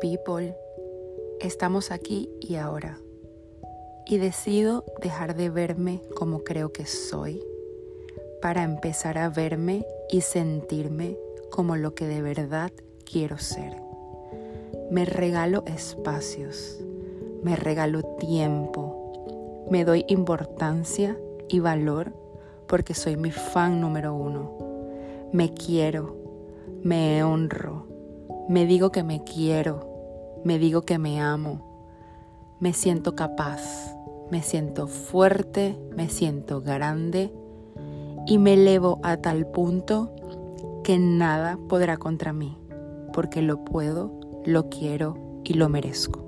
people, estamos aquí y ahora. Y decido dejar de verme como creo que soy para empezar a verme y sentirme como lo que de verdad quiero ser. Me regalo espacios, me regalo tiempo, me doy importancia y valor porque soy mi fan número uno. Me quiero, me honro, me digo que me quiero, me digo que me amo, me siento capaz, me siento fuerte, me siento grande y me elevo a tal punto que nada podrá contra mí, porque lo puedo, lo quiero y lo merezco.